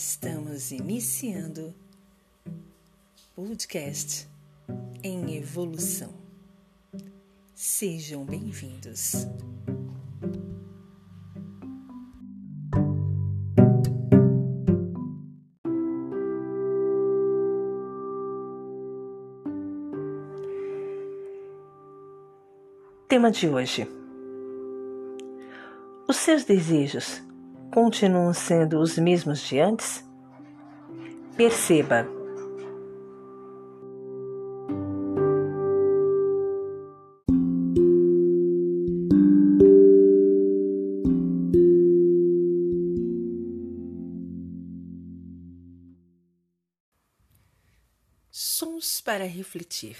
Estamos iniciando podcast em evolução. Sejam bem-vindos. Tema de hoje: os seus desejos continuam sendo os mesmos de antes? Perceba. Sons para refletir.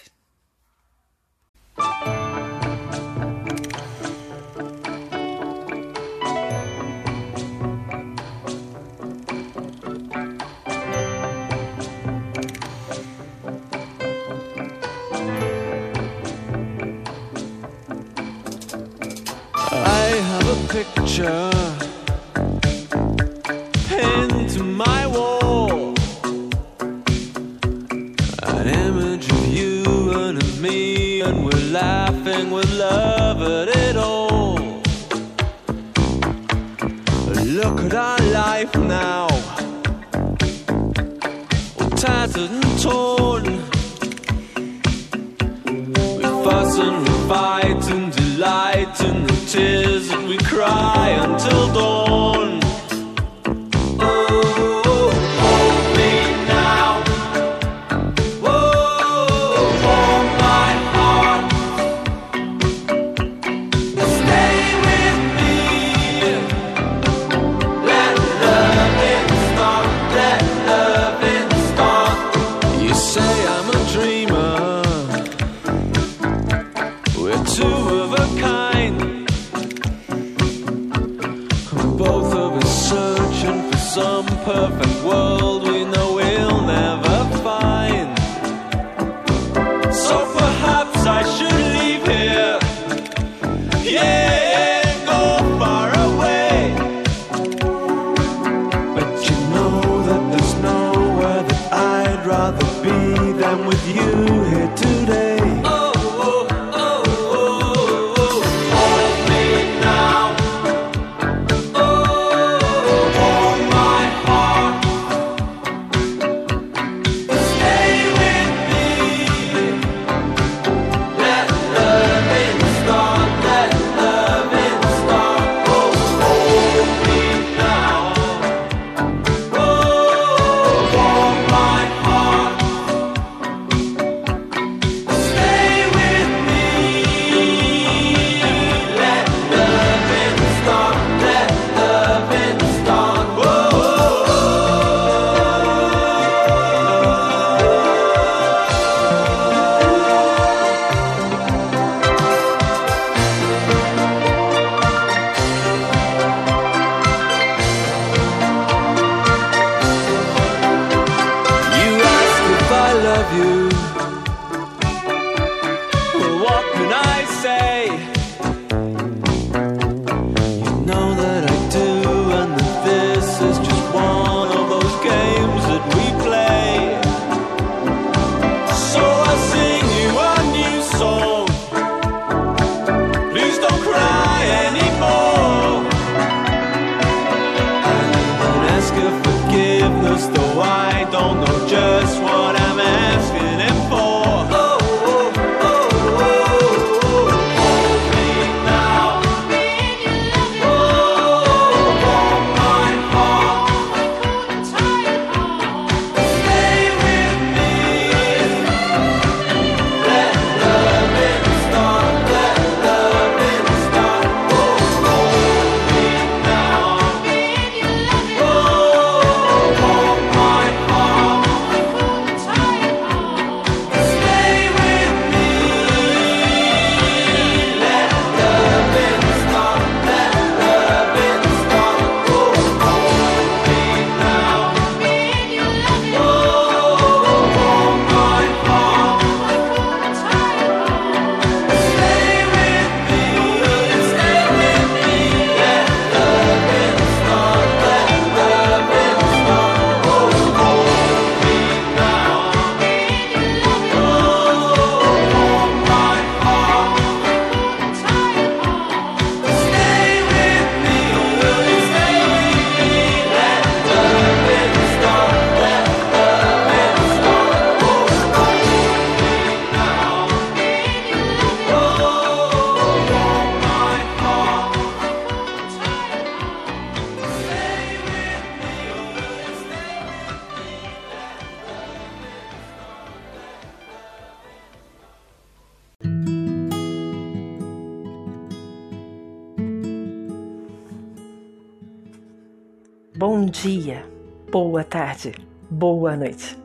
Bom dia, boa tarde, boa noite.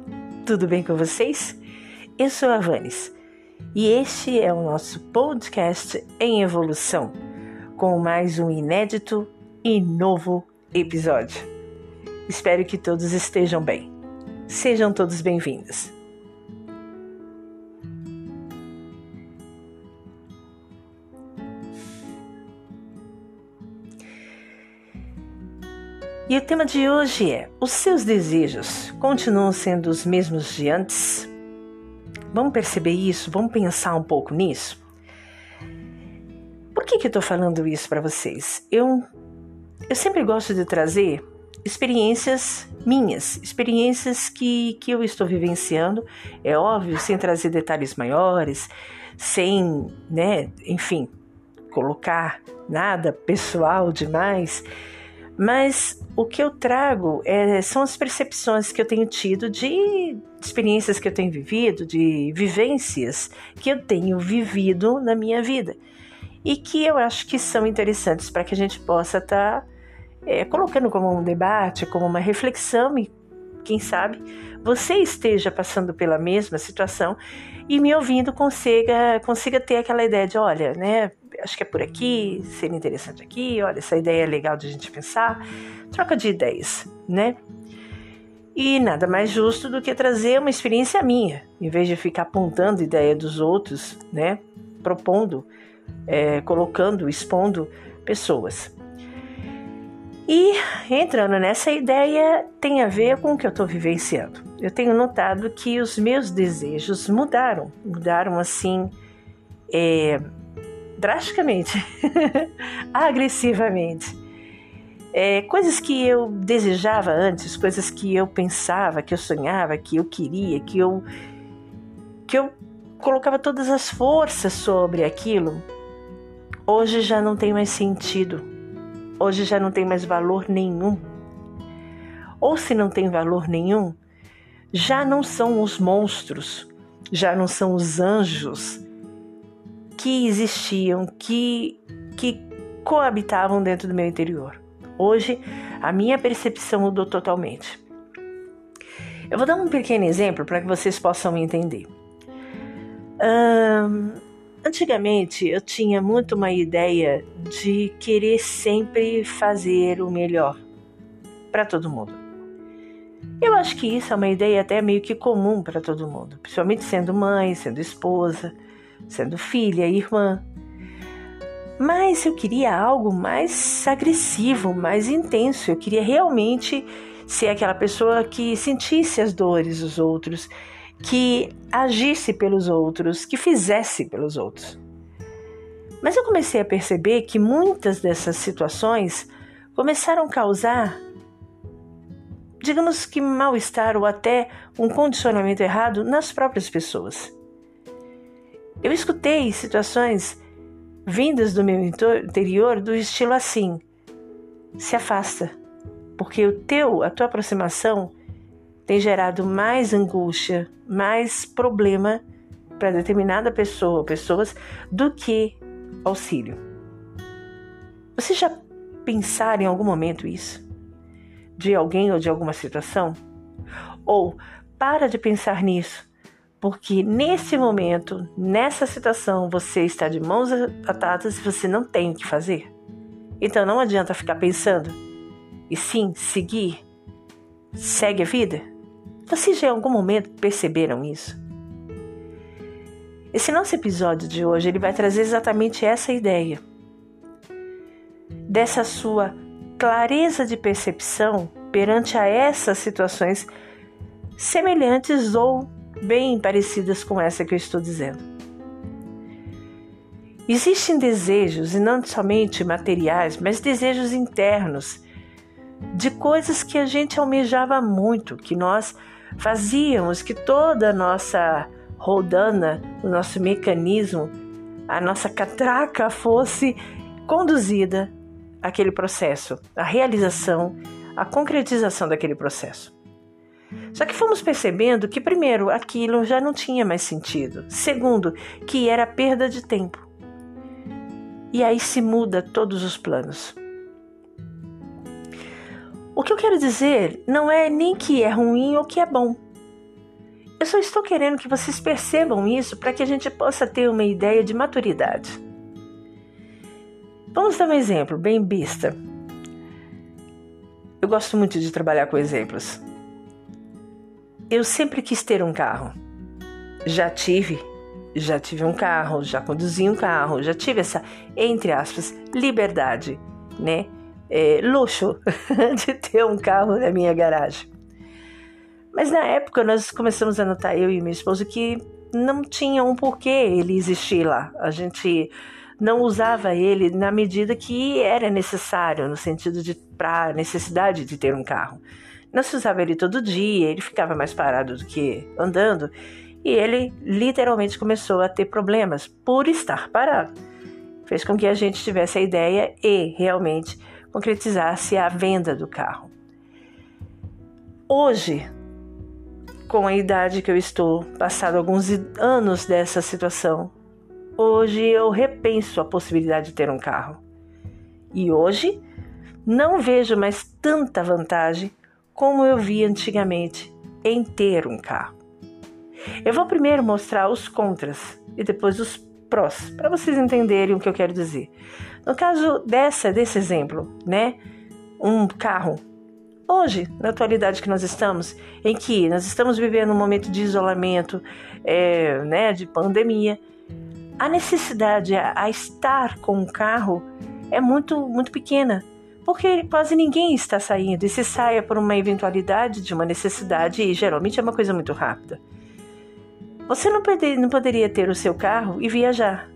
Tudo bem com vocês? Eu sou a Vanes e este é o nosso podcast em evolução, com mais um inédito e novo episódio. Espero que todos estejam bem. Sejam todos bem-vindos. E o tema de hoje é: os seus desejos continuam sendo os mesmos de antes? Vamos perceber isso? Vamos pensar um pouco nisso? Por que, que eu estou falando isso para vocês? Eu, eu sempre gosto de trazer experiências minhas, experiências que, que eu estou vivenciando, é óbvio, sem trazer detalhes maiores, sem, né, enfim, colocar nada pessoal demais mas o que eu trago é, são as percepções que eu tenho tido de experiências que eu tenho vivido, de vivências que eu tenho vivido na minha vida. E que eu acho que são interessantes para que a gente possa estar tá, é, colocando como um debate, como uma reflexão e quem sabe você esteja passando pela mesma situação e me ouvindo consiga, consiga ter aquela ideia de, olha, né, acho que é por aqui, seria interessante aqui, olha, essa ideia é legal de a gente pensar. Troca de ideias, né? E nada mais justo do que trazer uma experiência minha, em vez de ficar apontando ideia dos outros, né? Propondo, é, colocando, expondo pessoas. E entrando nessa ideia, tem a ver com o que eu estou vivenciando. Eu tenho notado que os meus desejos mudaram, mudaram assim. É, drasticamente, agressivamente. É, coisas que eu desejava antes, coisas que eu pensava, que eu sonhava, que eu queria, que eu que eu colocava todas as forças sobre aquilo, hoje já não tem mais sentido. Hoje já não tem mais valor nenhum. Ou se não tem valor nenhum, já não são os monstros, já não são os anjos que existiam, que, que coabitavam dentro do meu interior. Hoje, a minha percepção mudou totalmente. Eu vou dar um pequeno exemplo para que vocês possam entender. Antigamente, eu tinha muito uma ideia de querer sempre fazer o melhor para todo mundo. Eu acho que isso é uma ideia até meio que comum para todo mundo, principalmente sendo mãe, sendo esposa sendo filha, irmã. Mas eu queria algo mais agressivo, mais intenso. Eu queria realmente ser aquela pessoa que sentisse as dores dos outros, que agisse pelos outros, que fizesse pelos outros. Mas eu comecei a perceber que muitas dessas situações começaram a causar, digamos que mal-estar ou até um condicionamento errado nas próprias pessoas. Eu escutei situações vindas do meu interior do estilo assim: se afasta, porque o teu, a tua aproximação tem gerado mais angústia, mais problema para determinada pessoa ou pessoas do que auxílio. Você já pensaram em algum momento isso? De alguém ou de alguma situação? Ou para de pensar nisso porque nesse momento, nessa situação, você está de mãos atadas e você não tem o que fazer. Então não adianta ficar pensando, e sim seguir. Segue a vida. Vocês já em algum momento perceberam isso? Esse nosso episódio de hoje ele vai trazer exatamente essa ideia. Dessa sua clareza de percepção perante a essas situações semelhantes ou bem parecidas com essa que eu estou dizendo. Existem desejos, e não somente materiais, mas desejos internos, de coisas que a gente almejava muito, que nós fazíamos, que toda a nossa rodana, o nosso mecanismo, a nossa catraca fosse conduzida àquele processo, à realização, à concretização daquele processo. Só que fomos percebendo que, primeiro, aquilo já não tinha mais sentido. Segundo, que era perda de tempo. E aí se muda todos os planos. O que eu quero dizer não é nem que é ruim ou que é bom. Eu só estou querendo que vocês percebam isso para que a gente possa ter uma ideia de maturidade. Vamos dar um exemplo bem besta. Eu gosto muito de trabalhar com exemplos. Eu sempre quis ter um carro. Já tive, já tive um carro, já conduzi um carro, já tive essa, entre aspas, liberdade, né? É, luxo de ter um carro na minha garagem. Mas na época nós começamos a notar, eu e minha esposa, que não tinha um porquê ele existir lá. A gente não usava ele na medida que era necessário, no sentido de para necessidade de ter um carro. Não se usava ele todo dia, ele ficava mais parado do que andando, e ele literalmente começou a ter problemas por estar parado. Fez com que a gente tivesse a ideia e realmente concretizasse a venda do carro. Hoje, com a idade que eu estou, passado alguns anos dessa situação, hoje eu repenso a possibilidade de ter um carro. E hoje não vejo mais tanta vantagem como eu vi antigamente em ter um carro. Eu vou primeiro mostrar os contras e depois os prós, para vocês entenderem o que eu quero dizer. No caso dessa desse exemplo, né? Um carro Hoje, na atualidade que nós estamos, em que nós estamos vivendo um momento de isolamento, é, né, de pandemia, a necessidade a, a estar com o carro é muito, muito pequena, porque quase ninguém está saindo e se saia por uma eventualidade de uma necessidade e geralmente é uma coisa muito rápida. Você não, não poderia ter o seu carro e viajar,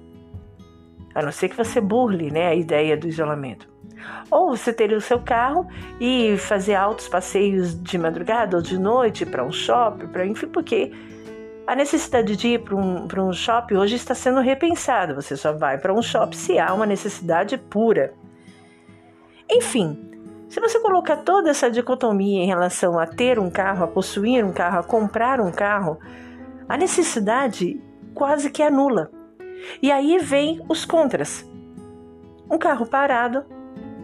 a não ser que você burle né, a ideia do isolamento. Ou você ter o seu carro e fazer altos passeios de madrugada ou de noite para um shopping, para enfim, porque a necessidade de ir para um, um shopping hoje está sendo repensada. Você só vai para um shopping se há uma necessidade pura. Enfim, se você colocar toda essa dicotomia em relação a ter um carro, a possuir um carro, a comprar um carro, a necessidade quase que anula. E aí vem os contras. Um carro parado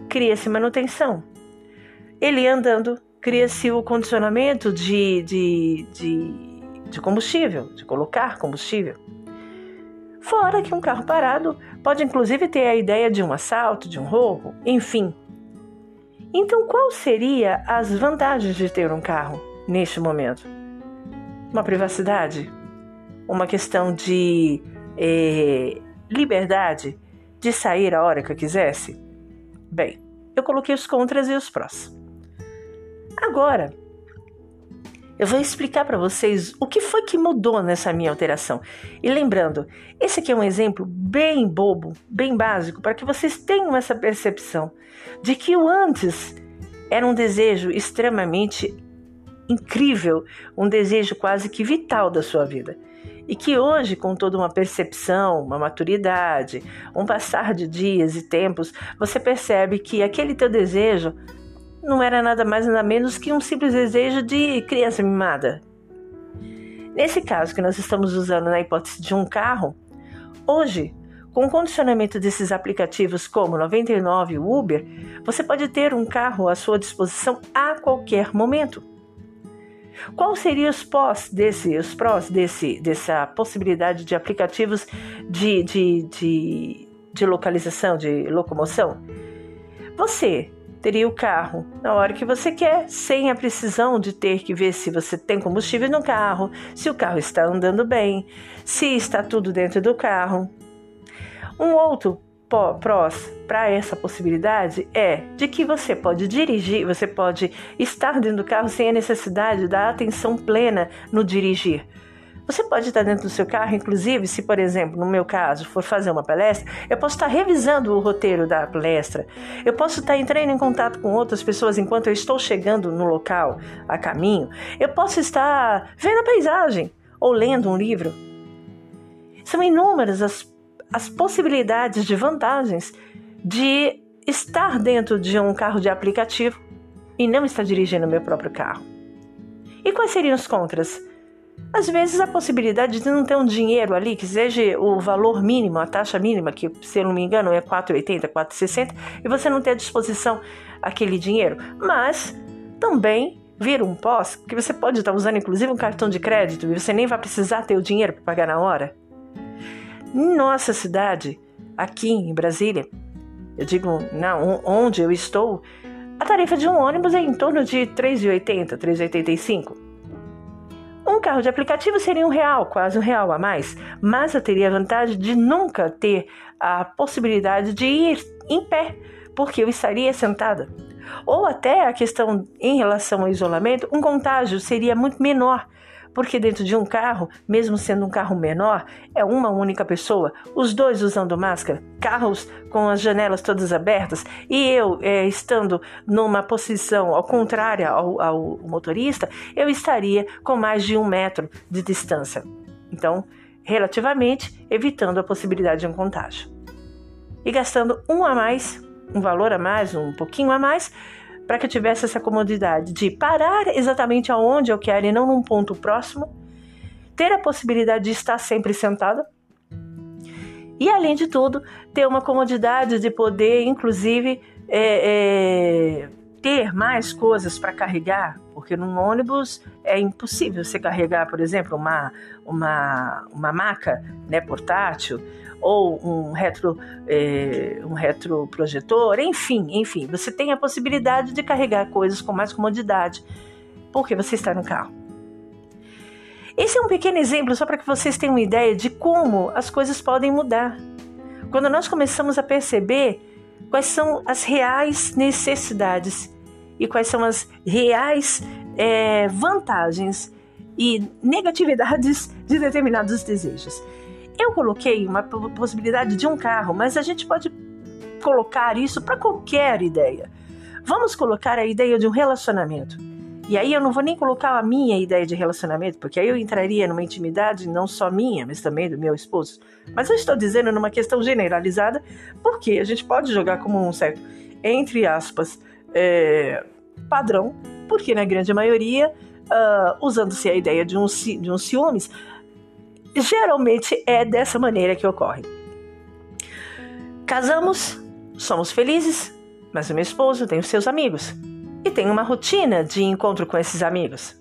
cria-se manutenção. Ele andando, cria-se o condicionamento de, de, de, de combustível, de colocar combustível. Fora que um carro parado pode inclusive ter a ideia de um assalto, de um roubo, enfim. Então, qual seria as vantagens de ter um carro neste momento? Uma privacidade, uma questão de eh, liberdade de sair a hora que eu quisesse? Bem, eu coloquei os contras e os prós. Agora, eu vou explicar para vocês o que foi que mudou nessa minha alteração. E lembrando, esse aqui é um exemplo bem bobo, bem básico, para que vocês tenham essa percepção de que o antes era um desejo extremamente incrível, um desejo quase que vital da sua vida e que hoje, com toda uma percepção, uma maturidade, um passar de dias e tempos, você percebe que aquele teu desejo não era nada mais nada menos que um simples desejo de criança mimada. Nesse caso que nós estamos usando na hipótese de um carro, hoje, com o condicionamento desses aplicativos como 99 e Uber, você pode ter um carro à sua disposição a qualquer momento. Qual seriam os pós desse, os prós desse, dessa possibilidade de aplicativos de, de, de, de localização, de locomoção? Você teria o carro na hora que você quer, sem a precisão de ter que ver se você tem combustível no carro, se o carro está andando bem, se está tudo dentro do carro. Um outro prós para essa possibilidade é de que você pode dirigir, você pode estar dentro do carro sem a necessidade da atenção plena no dirigir. Você pode estar dentro do seu carro, inclusive, se, por exemplo, no meu caso, for fazer uma palestra, eu posso estar revisando o roteiro da palestra. Eu posso estar entrando em contato com outras pessoas enquanto eu estou chegando no local, a caminho. Eu posso estar vendo a paisagem ou lendo um livro. São inúmeras as as possibilidades de vantagens de estar dentro de um carro de aplicativo e não estar dirigindo meu próprio carro. E quais seriam os contras? Às vezes a possibilidade de não ter um dinheiro ali, que seja o valor mínimo, a taxa mínima, que se eu não me engano é 4,80, 4,60, e você não ter à disposição aquele dinheiro. Mas também vira um pós que você pode estar usando inclusive um cartão de crédito e você nem vai precisar ter o dinheiro para pagar na hora. Em nossa cidade, aqui em Brasília, eu digo, não, onde eu estou, a tarifa de um ônibus é em torno de R$ 3,80, R$ 3,85. Um carro de aplicativo seria um real, quase um real a mais, mas eu teria a vantagem de nunca ter a possibilidade de ir em pé, porque eu estaria sentada. Ou até a questão em relação ao isolamento, um contágio seria muito menor, porque dentro de um carro, mesmo sendo um carro menor, é uma única pessoa, os dois usando máscara, carros com as janelas todas abertas e eu é, estando numa posição ao contrária ao, ao motorista, eu estaria com mais de um metro de distância. Então, relativamente, evitando a possibilidade de um contágio. E gastando um a mais, um valor a mais, um pouquinho a mais, para que tivesse essa comodidade de parar exatamente aonde eu quero e não num ponto próximo, ter a possibilidade de estar sempre sentada e, além de tudo, ter uma comodidade de poder, inclusive, é, é, ter mais coisas para carregar, porque num ônibus é impossível você carregar, por exemplo, uma, uma, uma maca né, portátil ou um retro é, um retroprojetor, enfim, enfim, você tem a possibilidade de carregar coisas com mais comodidade, porque você está no carro. Esse é um pequeno exemplo só para que vocês tenham uma ideia de como as coisas podem mudar. Quando nós começamos a perceber quais são as reais necessidades e quais são as reais é, vantagens e negatividades de determinados desejos. Eu coloquei uma possibilidade de um carro, mas a gente pode colocar isso para qualquer ideia. Vamos colocar a ideia de um relacionamento. E aí eu não vou nem colocar a minha ideia de relacionamento, porque aí eu entraria numa intimidade não só minha, mas também do meu esposo. Mas eu estou dizendo numa questão generalizada, porque a gente pode jogar como um certo, entre aspas, é, padrão, porque na grande maioria, uh, usando-se a ideia de um, de um ciúmes, geralmente é dessa maneira que ocorre. Casamos, somos felizes, mas o meu esposo tem os seus amigos e tem uma rotina de encontro com esses amigos.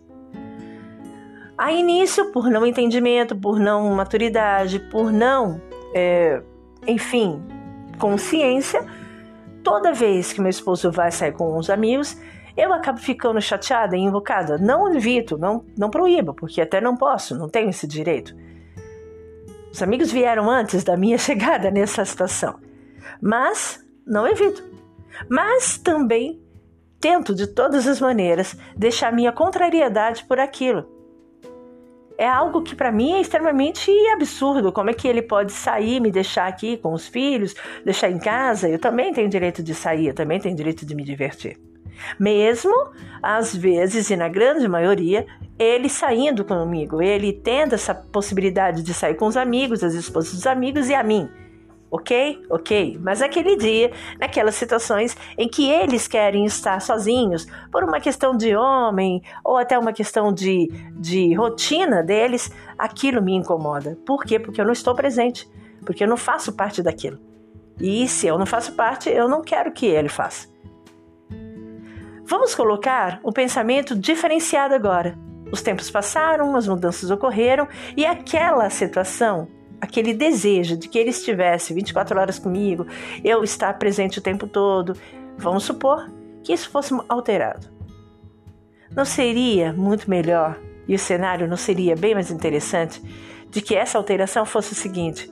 A início, por não entendimento, por não maturidade, por não, é, enfim, consciência, toda vez que meu esposo vai sair com os amigos, eu acabo ficando chateada e invocada. Não evito, não, não proíbo, porque até não posso, não tenho esse direito. Os amigos vieram antes da minha chegada nessa situação. Mas não evito. Mas também tento de todas as maneiras deixar minha contrariedade por aquilo. É algo que para mim é extremamente absurdo. Como é que ele pode sair, me deixar aqui com os filhos, deixar em casa? Eu também tenho direito de sair, eu também tenho direito de me divertir. Mesmo, às vezes, e na grande maioria, ele saindo comigo, ele tendo essa possibilidade de sair com os amigos, as esposas dos amigos e a mim. Ok? Ok. Mas aquele dia, naquelas situações em que eles querem estar sozinhos, por uma questão de homem ou até uma questão de, de rotina deles, aquilo me incomoda. Por quê? Porque eu não estou presente, porque eu não faço parte daquilo. E se eu não faço parte, eu não quero que ele faça. Vamos colocar um pensamento diferenciado agora. Os tempos passaram, as mudanças ocorreram e aquela situação, aquele desejo de que ele estivesse 24 horas comigo, eu estar presente o tempo todo, vamos supor que isso fosse alterado. Não seria muito melhor e o cenário não seria bem mais interessante de que essa alteração fosse o seguinte: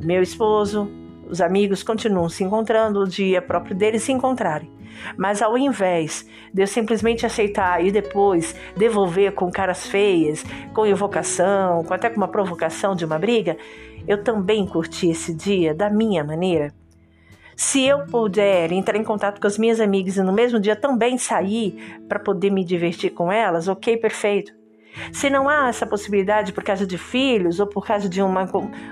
meu esposo, os amigos continuam se encontrando, o dia próprio deles se encontrarem. Mas ao invés de eu simplesmente aceitar e depois devolver com caras feias, com invocação, com até com uma provocação de uma briga, eu também curti esse dia da minha maneira. Se eu puder entrar em contato com as minhas amigas e no mesmo dia também sair para poder me divertir com elas, ok, perfeito. Se não há essa possibilidade por causa de filhos ou por causa de uma,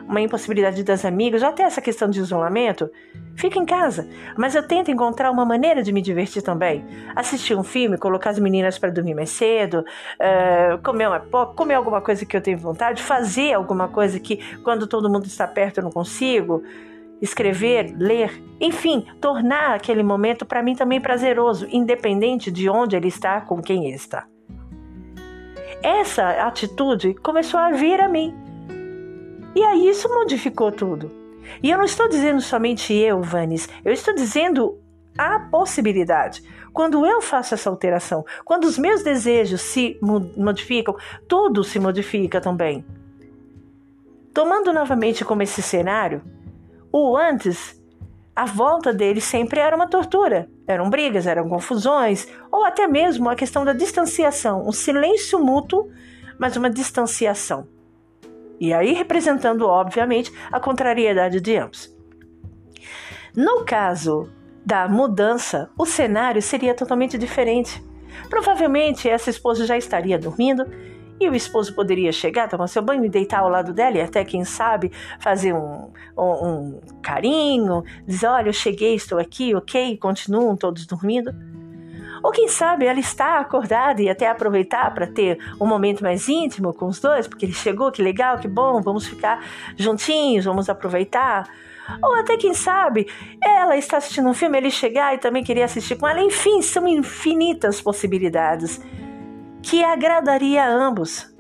uma impossibilidade das amigas, ou até essa questão de isolamento, fica em casa. Mas eu tento encontrar uma maneira de me divertir também. Assistir um filme, colocar as meninas para dormir mais cedo, uh, comer, uma, comer alguma coisa que eu tenho vontade, fazer alguma coisa que quando todo mundo está perto eu não consigo. escrever, ler, enfim, tornar aquele momento para mim também prazeroso, independente de onde ele está, com quem ele está. Essa atitude começou a vir a mim. E aí isso modificou tudo. E eu não estou dizendo somente eu, Vanes, eu estou dizendo a possibilidade. Quando eu faço essa alteração, quando os meus desejos se modificam, tudo se modifica também. Tomando novamente como esse cenário, o antes, a volta dele sempre era uma tortura. Eram brigas, eram confusões, ou até mesmo a questão da distanciação, um silêncio mútuo, mas uma distanciação. E aí representando, obviamente, a contrariedade de ambos. No caso da mudança, o cenário seria totalmente diferente. Provavelmente essa esposa já estaria dormindo e o esposo poderia chegar, tomar seu banho e deitar ao lado dela e até, quem sabe, fazer um, um, um carinho, dizer: Olha, eu cheguei, estou aqui, ok, continuam todos dormindo. Ou quem sabe ela está acordada e até aproveitar para ter um momento mais íntimo com os dois, porque ele chegou, que legal, que bom, vamos ficar juntinhos, vamos aproveitar. Ou até quem sabe, ela está assistindo um filme, ele chegar e também queria assistir com ela. Enfim, são infinitas possibilidades que agradaria a ambos.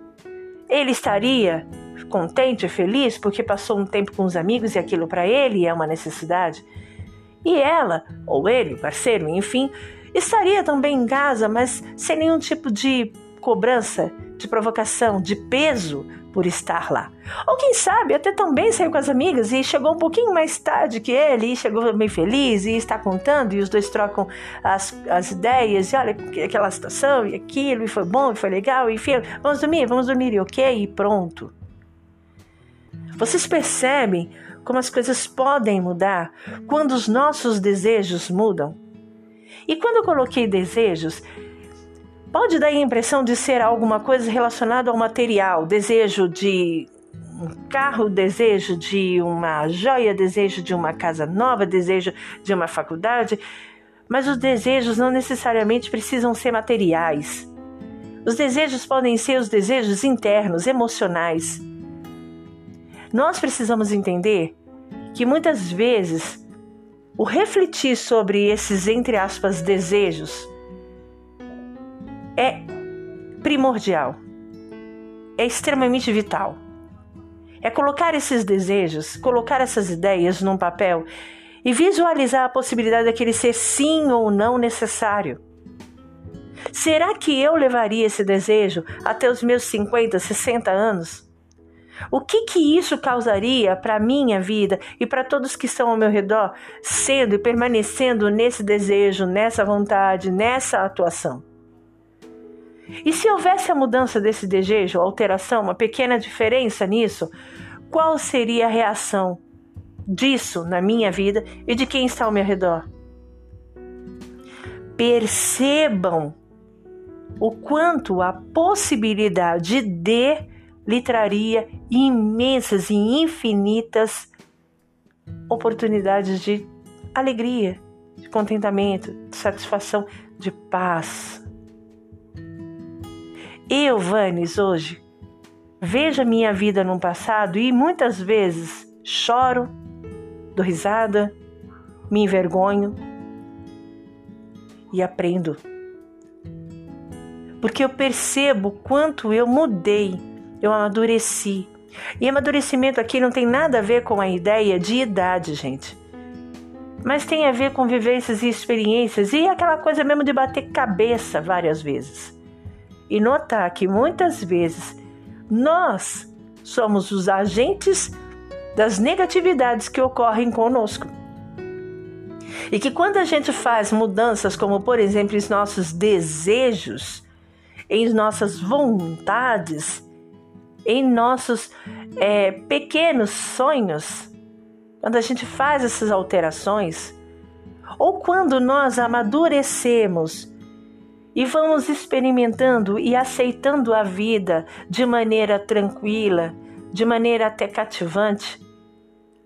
Ele estaria contente e feliz porque passou um tempo com os amigos e aquilo para ele é uma necessidade. E ela, ou ele, parceiro, enfim, estaria também em casa, mas sem nenhum tipo de cobrança, de provocação, de peso por estar lá. Ou quem sabe até também saiu com as amigas e chegou um pouquinho mais tarde que ele e chegou bem feliz e está contando e os dois trocam as, as ideias e olha aquela situação e aquilo e foi bom e foi legal e enfim, vamos dormir, vamos dormir e ok e pronto. Vocês percebem como as coisas podem mudar quando os nossos desejos mudam? E quando eu coloquei desejos, Pode dar a impressão de ser alguma coisa relacionada ao material, desejo de um carro, desejo de uma joia, desejo de uma casa nova, desejo de uma faculdade, mas os desejos não necessariamente precisam ser materiais. Os desejos podem ser os desejos internos, emocionais. Nós precisamos entender que muitas vezes o refletir sobre esses, entre aspas, desejos é primordial, é extremamente vital. É colocar esses desejos, colocar essas ideias num papel e visualizar a possibilidade daquele ser sim ou não necessário. Será que eu levaria esse desejo até os meus 50, 60 anos? O que que isso causaria para minha vida e para todos que estão ao meu redor, sendo e permanecendo nesse desejo, nessa vontade, nessa atuação? E se houvesse a mudança desse desejo, alteração, uma pequena diferença nisso, qual seria a reação disso na minha vida e de quem está ao meu redor? Percebam o quanto a possibilidade de lhe traria imensas e infinitas oportunidades de alegria, de contentamento, de satisfação, de paz. Eu, Vanes, hoje, vejo a minha vida no passado e muitas vezes choro, dou risada, me envergonho e aprendo. Porque eu percebo quanto eu mudei, eu amadureci. E amadurecimento aqui não tem nada a ver com a ideia de idade, gente. Mas tem a ver com vivências e experiências e aquela coisa mesmo de bater cabeça várias vezes e notar que muitas vezes nós somos os agentes das negatividades que ocorrem conosco. E que quando a gente faz mudanças, como por exemplo os nossos desejos, em nossas vontades, em nossos é, pequenos sonhos, quando a gente faz essas alterações, ou quando nós amadurecemos e vamos experimentando e aceitando a vida de maneira tranquila, de maneira até cativante,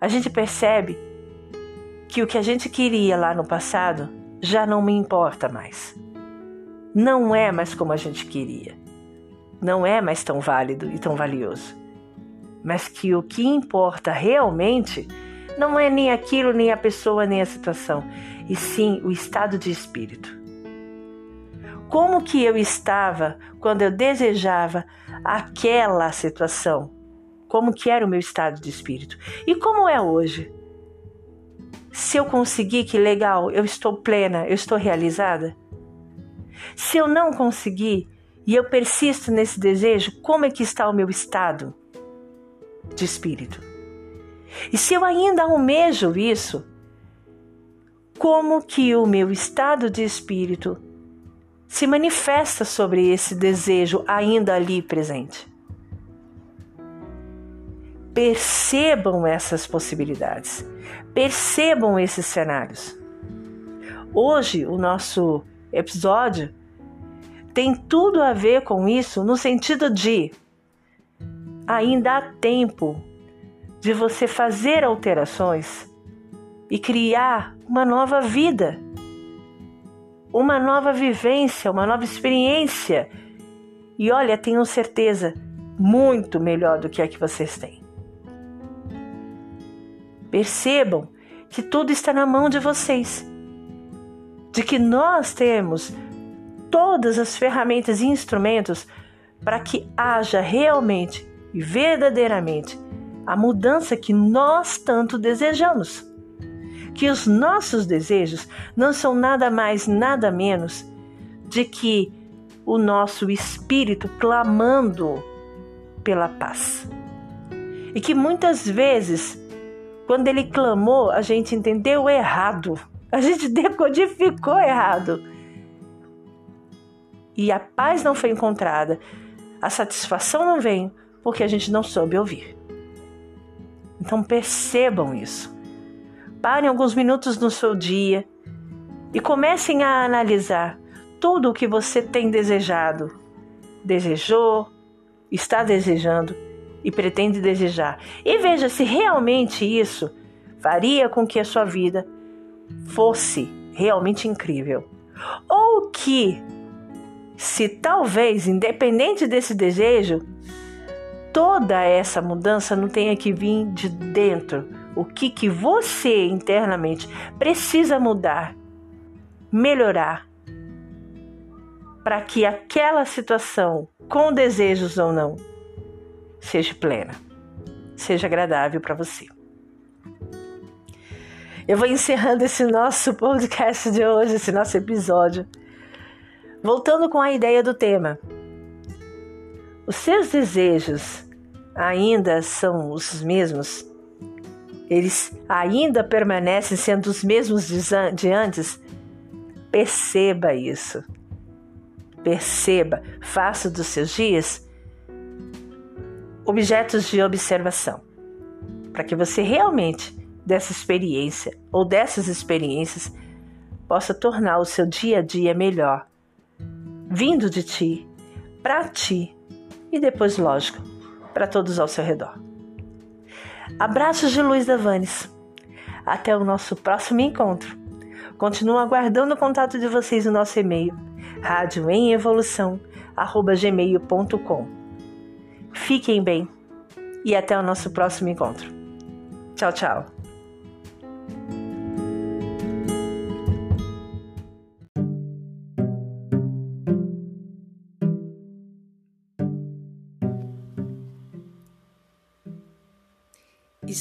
a gente percebe que o que a gente queria lá no passado já não me importa mais. Não é mais como a gente queria. Não é mais tão válido e tão valioso. Mas que o que importa realmente Não é nem aquilo, nem a pessoa, nem a situação, e sim o estado de espírito. Como que eu estava quando eu desejava aquela situação? Como que era o meu estado de espírito? E como é hoje? Se eu conseguir, que legal, eu estou plena, eu estou realizada? Se eu não conseguir e eu persisto nesse desejo, como é que está o meu estado de espírito? E se eu ainda almejo isso, como que o meu estado de espírito se manifesta sobre esse desejo ainda ali presente? Percebam essas possibilidades, percebam esses cenários. Hoje, o nosso episódio tem tudo a ver com isso no sentido de ainda há tempo de você fazer alterações e criar uma nova vida, uma nova vivência, uma nova experiência. E olha, tenho certeza, muito melhor do que a que vocês têm. Percebam que tudo está na mão de vocês, de que nós temos todas as ferramentas e instrumentos para que haja realmente e verdadeiramente a mudança que nós tanto desejamos. Que os nossos desejos não são nada mais, nada menos de que o nosso espírito clamando pela paz. E que muitas vezes, quando ele clamou, a gente entendeu errado, a gente decodificou errado. E a paz não foi encontrada, a satisfação não veio porque a gente não soube ouvir. Então percebam isso. Parem alguns minutos no seu dia e comecem a analisar tudo o que você tem desejado, desejou, está desejando e pretende desejar. E veja se realmente isso faria com que a sua vida fosse realmente incrível. Ou que, se talvez, independente desse desejo, toda essa mudança não tenha que vir de dentro. O que, que você internamente precisa mudar, melhorar, para que aquela situação, com desejos ou não, seja plena, seja agradável para você. Eu vou encerrando esse nosso podcast de hoje, esse nosso episódio, voltando com a ideia do tema. Os seus desejos ainda são os mesmos? Eles ainda permanecem sendo os mesmos de antes? Perceba isso. Perceba, faça dos seus dias objetos de observação, para que você realmente, dessa experiência ou dessas experiências, possa tornar o seu dia a dia melhor, vindo de ti, para ti e depois, lógico, para todos ao seu redor. Abraços de Luiz Davanes. Até o nosso próximo encontro. Continuo aguardando o contato de vocês no nosso e-mail radioemevolução@gmail.com. Fiquem bem e até o nosso próximo encontro. Tchau, tchau.